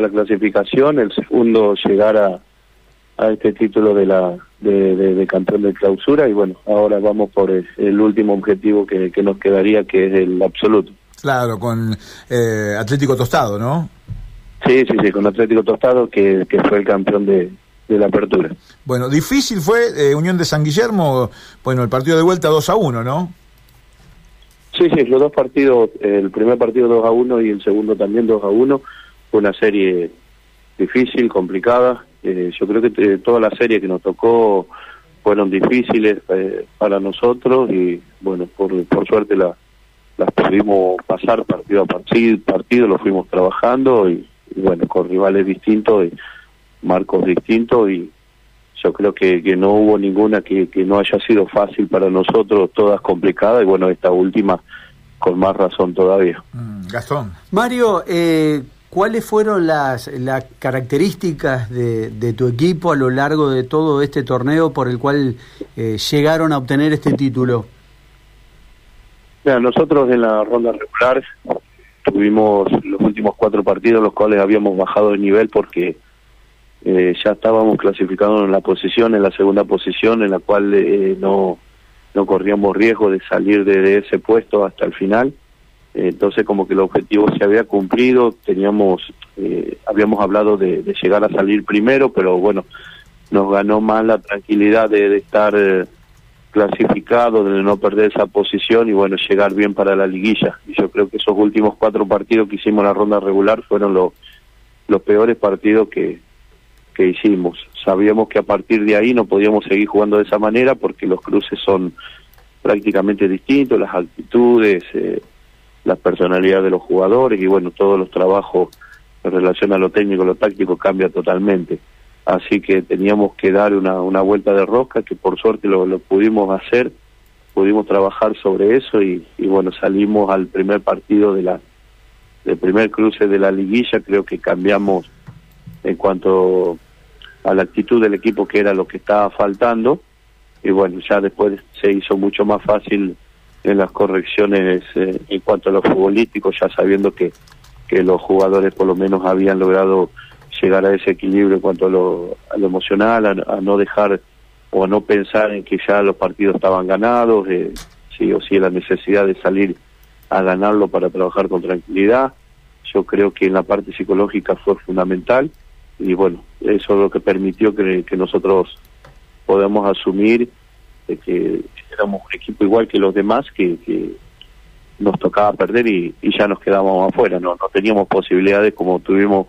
la clasificación, el segundo llegar a, a este título de la de, campeón de clausura y bueno, ahora vamos por el, último objetivo que, nos quedaría que es el absoluto. Claro, con eh, Atlético Tostado, ¿no? Sí, sí, sí, con Atlético Tostado que, que fue el campeón de, de la apertura. Bueno, difícil fue eh, Unión de San Guillermo, bueno, el partido de vuelta 2 a 1, ¿no? Sí, sí, los dos partidos, el primer partido 2 a 1 y el segundo también 2 a 1, fue una serie difícil, complicada. Eh, yo creo que eh, toda la serie que nos tocó fueron difíciles para nosotros y bueno, por, por suerte la, las pudimos pasar partido a partido, partido lo fuimos trabajando y, y bueno, con rivales distintos. Y, marcos distintos y yo creo que, que no hubo ninguna que, que no haya sido fácil para nosotros, todas complicadas y bueno, esta última con más razón todavía. Mm, Gastón. Mario, eh, ¿cuáles fueron las, las características de, de, tu equipo a lo largo de todo este torneo por el cual eh, llegaron a obtener este título? Mira, nosotros en la ronda regular tuvimos los últimos cuatro partidos los cuales habíamos bajado de nivel porque eh, ya estábamos clasificados en la posición, en la segunda posición, en la cual eh, no, no corríamos riesgo de salir de, ese puesto hasta el final. Eh, entonces como que el objetivo se había cumplido, teníamos, habíamos hablado de, llegar a salir primero, pero bueno, nos ganó más la tranquilidad de, estar clasificado, de no perder esa posición y bueno, llegar bien para la liguilla. Y yo creo que esos últimos cuatro partidos que hicimos en la ronda regular fueron los, los peores partidos que, que hicimos. Sabíamos que a partir de ahí no podíamos seguir jugando de esa manera porque los cruces son prácticamente distintos, las actitudes, eh, las personalidades de los jugadores y bueno, todos los trabajos en relación a lo técnico, lo táctico cambia totalmente. Así que teníamos que dar una, una vuelta de rosca que por suerte lo, pudimos hacer, pudimos trabajar sobre eso y, y bueno, salimos al primer partido de la del primer cruce de la liguilla, creo que cambiamos en cuanto a la actitud del equipo que era lo que estaba faltando y bueno ya después se hizo mucho más fácil en las correcciones eh, en cuanto a los futbolísticos ya sabiendo que que los jugadores por lo menos habían logrado llegar a ese equilibrio en cuanto a lo, emocional a, no dejar o a no pensar en que ya los partidos estaban ganados eh, sí o sí la necesidad de salir a ganarlo para trabajar con tranquilidad. Yo creo que en la parte psicológica fue fundamental y bueno, eso es lo que permitió que, nosotros podamos asumir que éramos un equipo igual que los demás, que, nos tocaba perder y, ya nos quedábamos afuera, no, no teníamos posibilidades como tuvimos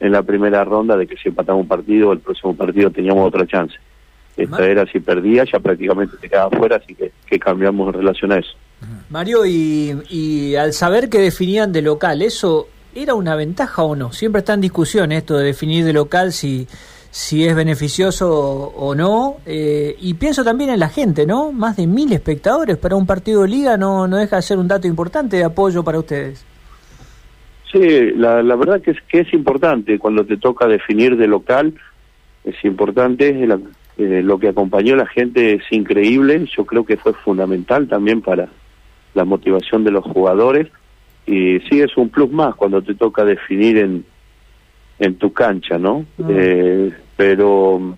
en la primera ronda de que si empatamos un partido, el próximo partido teníamos otra chance. Esta era si perdía, ya prácticamente te quedaba afuera, así que, que cambiamos en relación a eso. Mario, y, y al saber que definían de local, ¿eso ¿era una ventaja o no? Siempre está en discusión esto de definir de local si, si es beneficioso o, no. Eh, y pienso también en la gente, ¿no? Más de mil espectadores para un partido de liga no, no deja de ser un dato importante de apoyo para ustedes. Sí, la, la verdad que es, que es importante cuando te toca definir de local, es importante, eh, lo que acompañó la gente es increíble, yo creo que fue fundamental también para la motivación de los jugadores y sí es un plus más cuando te toca definir en, en tu cancha, ¿no? Ah. Eh, pero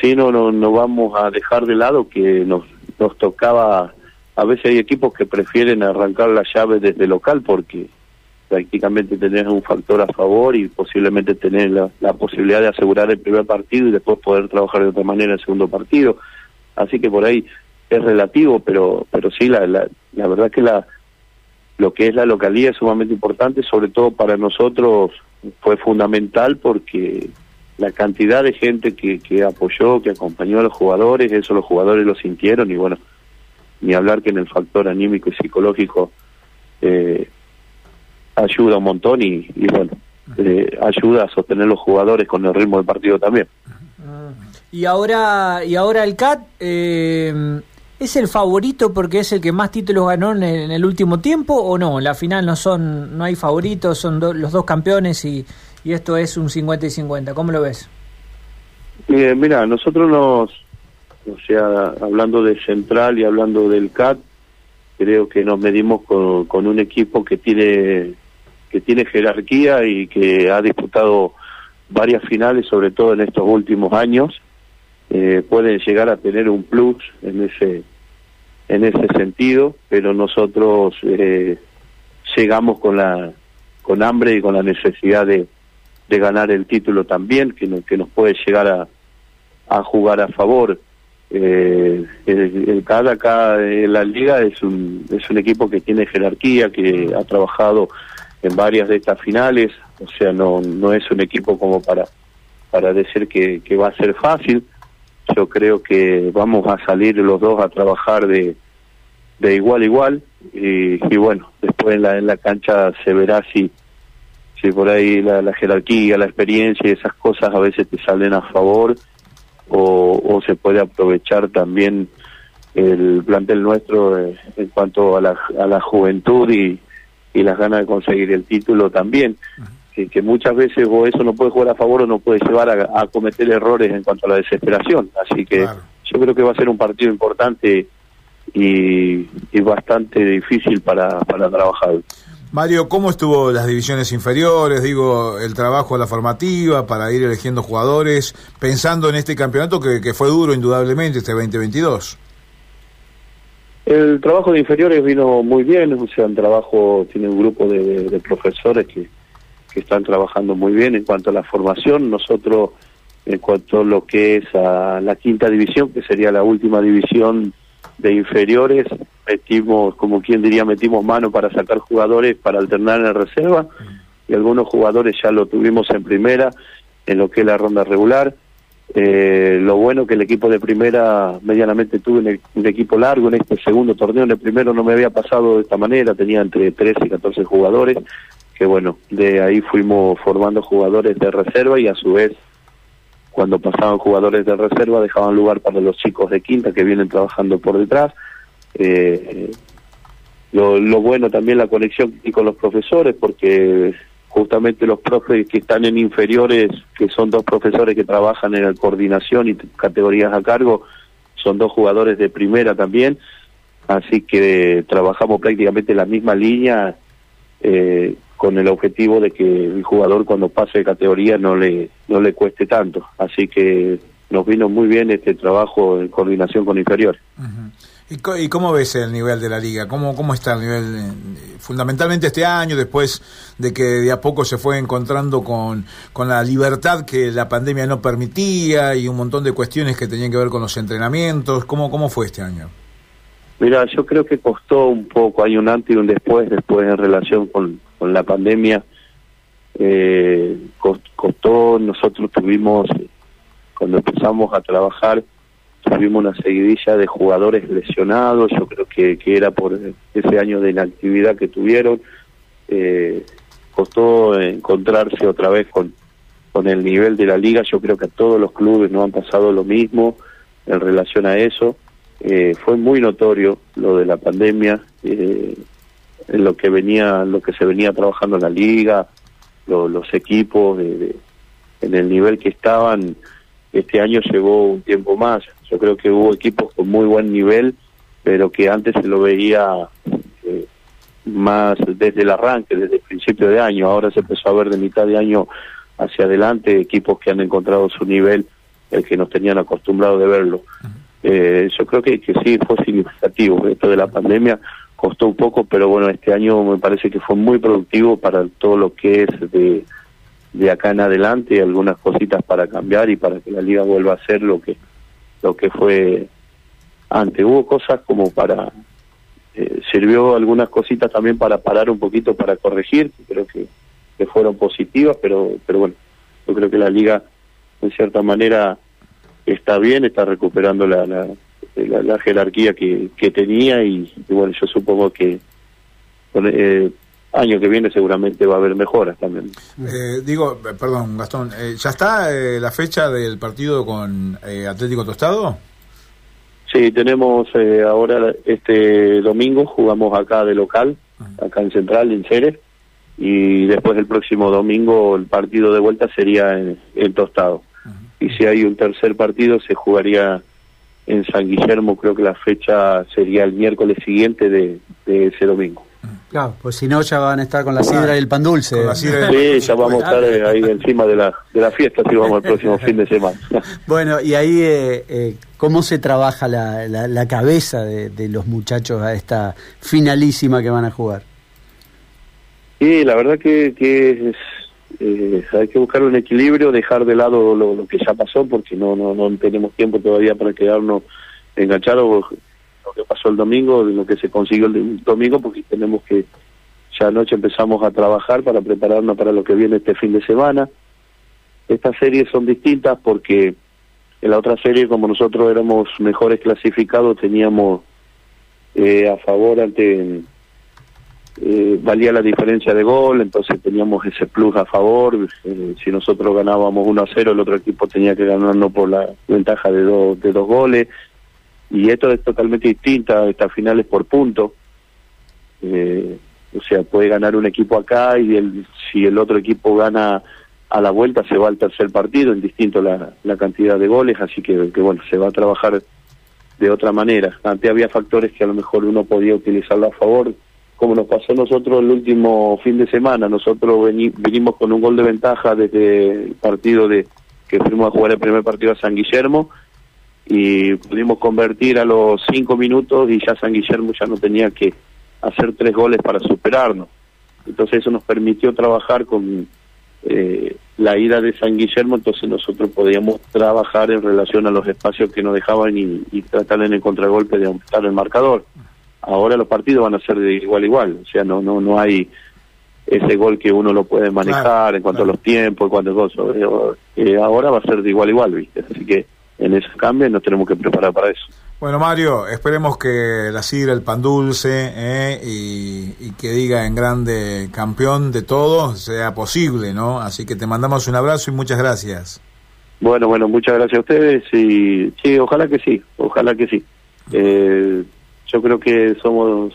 sí no, no, no vamos a dejar de lado que nos, nos tocaba, a veces hay equipos que prefieren arrancar la llave desde local porque prácticamente tenés un factor a favor y posiblemente tener la, la, posibilidad de asegurar el primer partido y después poder trabajar de otra manera el segundo partido. Así que por ahí es relativo, pero pero sí, la, la, la verdad que la, lo que es la localidad es sumamente importante, sobre todo para nosotros fue fundamental porque la cantidad de gente que, que apoyó, que acompañó a los jugadores, eso los jugadores lo sintieron y bueno, ni hablar que en el factor anímico y psicológico eh, ayuda un montón y, y bueno, eh, ayuda a sostener los jugadores con el ritmo del partido también. Y ahora, y ahora el CAT, eh, ¿Es el favorito porque es el que más títulos ganó en el, último tiempo o no? La final no son, no hay favoritos, son los dos campeones y, esto es un 50 y 50. ¿Cómo lo ves? mira, nosotros nos, o sea, hablando de Central y hablando del CAT, creo que nos medimos con, un equipo que tiene que tiene jerarquía y que ha disputado varias finales, sobre todo en estos últimos años, eh, pueden llegar a tener un plus en ese en ese sentido, pero nosotros eh, llegamos con la con hambre y con la necesidad de, de ganar el título también, que, que nos puede llegar a, a jugar a favor. Eh, el, el CAD acá en la liga es un, es un equipo que tiene jerarquía, que ha trabajado en varias de estas finales, o sea, no, no es un equipo como para, para decir que, que va a ser fácil. Yo creo que vamos a salir los dos a trabajar de, de igual a igual y, y bueno, después en la, en la cancha se verá si, si por ahí la, jerarquía, la experiencia y esas cosas a veces te salen a favor o, o se puede aprovechar también el plantel nuestro eh, en cuanto a la, a la juventud y, y las ganas de conseguir el título también. Que, que muchas veces o eso no puede jugar a favor o no puede llevar a, a cometer errores en cuanto a la desesperación. Así que Claro. yo creo que va a ser un partido importante y, y bastante difícil para, para trabajar. Mario, ¿cómo estuvo las divisiones inferiores? Digo, el trabajo de la formativa para ir eligiendo jugadores, pensando en este campeonato que, que fue duro indudablemente este 2022. El trabajo de inferiores vino muy bien, o sea, el trabajo tiene un grupo de profesores que, que están trabajando muy bien en cuanto a la formación. Nosotros, en cuanto a lo que es a la quinta división, que sería la última división de inferiores, metimos, como quien diría, metimos mano para sacar jugadores para alternar en reserva y algunos jugadores ya lo tuvimos en primera, en lo que es la ronda regular. Eh, lo bueno que el equipo de primera medianamente tuve un, e- un equipo largo en este segundo torneo. En el primero no me había pasado de esta manera, tenía entre 13 y 14 jugadores, que bueno, de ahí fuimos formando jugadores de reserva y a su vez cuando pasaban jugadores de reserva dejaban lugar para los chicos de quinta que vienen trabajando por detrás. Eh, lo, lo bueno también la conexión y con los profesores porque justamente los profes que están en inferiores, que son dos profesores que trabajan en la coordinación y categorías a cargo, son dos jugadores de primera también, así que trabajamos prácticamente en la misma línea eh, con el objetivo de que el jugador cuando pase de categoría no le no le cueste tanto, así que nos vino muy bien este trabajo en coordinación con inferiores. ¿Y, co- y cómo ves el nivel de la liga? ¿Cómo, cómo está el nivel? eh, Fundamentalmente este año, después de que de a poco se fue encontrando con, con la libertad que la pandemia no permitía y un montón de cuestiones que tenían que ver con los entrenamientos. ¿Cómo, cómo fue este año? Mira, yo creo que costó un poco, hay un antes y un después, después en relación con, con la pandemia. Eh, cos- costó, nosotros tuvimos, cuando empezamos a trabajar, tuvimos una seguidilla de jugadores lesionados, yo creo que, que era por ese año de inactividad que tuvieron. Eh, costó encontrarse otra vez con, con el nivel de la liga, yo creo que a todos los clubes no han pasado lo mismo en relación a eso. Eh, fue muy notorio lo de la pandemia, eh, lo que venía, lo que se venía trabajando en la liga, lo- los equipos, de- de- en el nivel que estaban. Este año llegó un tiempo más. Yo creo que hubo equipos con muy buen nivel, pero que antes se lo veía eh, más desde el arranque, desde el principio de año. Ahora se empezó a ver de mitad de año hacia adelante equipos que han encontrado su nivel, el que nos tenían acostumbrados de verlo. Eh, yo creo que, que sí fue significativo. Esto de la pandemia costó un poco, pero bueno, este año me parece que fue muy productivo para todo lo que es de, de acá en adelante, algunas cositas para cambiar y para que la liga vuelva a ser lo que lo que fue antes. Hubo cosas como para eh, sirvió algunas cositas también para parar un poquito para corregir, creo que, que fueron positivas, pero pero bueno, yo creo que la liga en cierta manera está bien, está recuperando la, la, la- la jerarquía que, que tenía y, y bueno, yo supongo que con, eh, año que viene seguramente va a haber mejoras también. Eh, digo, perdón, Gastón, eh, ¿ya está eh, la fecha del partido con eh, Atlético Tostado? Sí, tenemos eh, ahora este domingo, jugamos acá de local, acá en Central, en Ceres, y después el próximo domingo el partido de vuelta sería en, en Tostado. Y si hay un tercer partido se jugaría en San Guillermo, creo que la fecha sería el miércoles siguiente de, de ese domingo. Claro, pues si no ya van a estar con la sidra y el pan dulce. Sí, ya vamos a estar eh, ahí encima de la, de la fiesta si vamos el próximo fin de semana. bueno, y ahí, eh, eh, ¿cómo se trabaja la, la, cabeza de, de, los muchachos a esta finalísima que van a jugar? Sí, la verdad que, que es, eh, hay que buscar un equilibrio, dejar de lado lo, que ya pasó, porque no, no, no tenemos tiempo todavía para quedarnos enganchados lo que pasó el domingo, lo que se consiguió el domingo, porque tenemos que, ya anoche empezamos a trabajar para prepararnos para lo que viene este fin de semana. Estas series son distintas porque en la otra serie, como nosotros éramos mejores clasificados, teníamos eh, a favor ante eh, valía la diferencia de gol, entonces teníamos ese plus a favor. Eh, si nosotros ganábamos 1 a 0, el otro equipo tenía que ganarnos por la ventaja de, dos de dos goles. Y esto es totalmente distinta, estas finales por punto. Eh, o sea, puede ganar un equipo acá y el, si el otro equipo gana a la vuelta se va al tercer partido, es distinto la, la cantidad de goles, así que, que bueno, se va a trabajar de otra manera. Antes había factores que a lo mejor uno podía utilizarlo a favor, como nos pasó a nosotros el último fin de semana. Nosotros vinimos con un gol de ventaja desde el partido de que fuimos a jugar el primer partido a San Guillermo y pudimos convertir a los cinco minutos y ya San Guillermo ya no tenía que hacer tres goles para superarnos. Entonces eso nos permitió trabajar con eh, la ida de San Guillermo, entonces nosotros podíamos trabajar en relación a los espacios que nos dejaban y, y tratar en el contragolpe de aumentar el marcador. Ahora los partidos van a ser de igual a igual, o sea, no no no hay ese gol que uno lo puede manejar en cuanto a los tiempos, en cuanto a cosas. Eh, ahora va a ser de igual a igual, ¿viste? Así que en ese cambio nos tenemos que preparar para eso. Bueno, Mario, esperemos que la sidra, el pan dulce eh, y, que diga en grande campeón de todo sea posible, ¿no? Así que te mandamos un abrazo y muchas gracias. Bueno, bueno, muchas gracias a ustedes y sí, ojalá que sí, ojalá que sí. Eh, yo creo que somos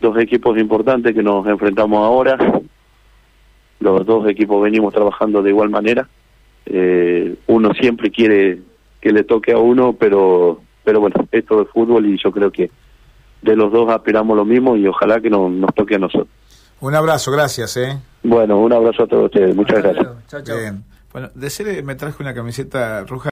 dos equipos importantes que nos enfrentamos ahora. Los dos equipos venimos trabajando de igual manera. Eh, uno siempre quiere que le toque a uno, pero pero bueno, esto es fútbol y yo creo que de los dos aspiramos lo mismo y ojalá que nos toque a nosotros. Un abrazo, gracias. ¿eh? Bueno, un abrazo a todos ustedes, muchas gracias. Bueno, de ser me traje una camiseta roja.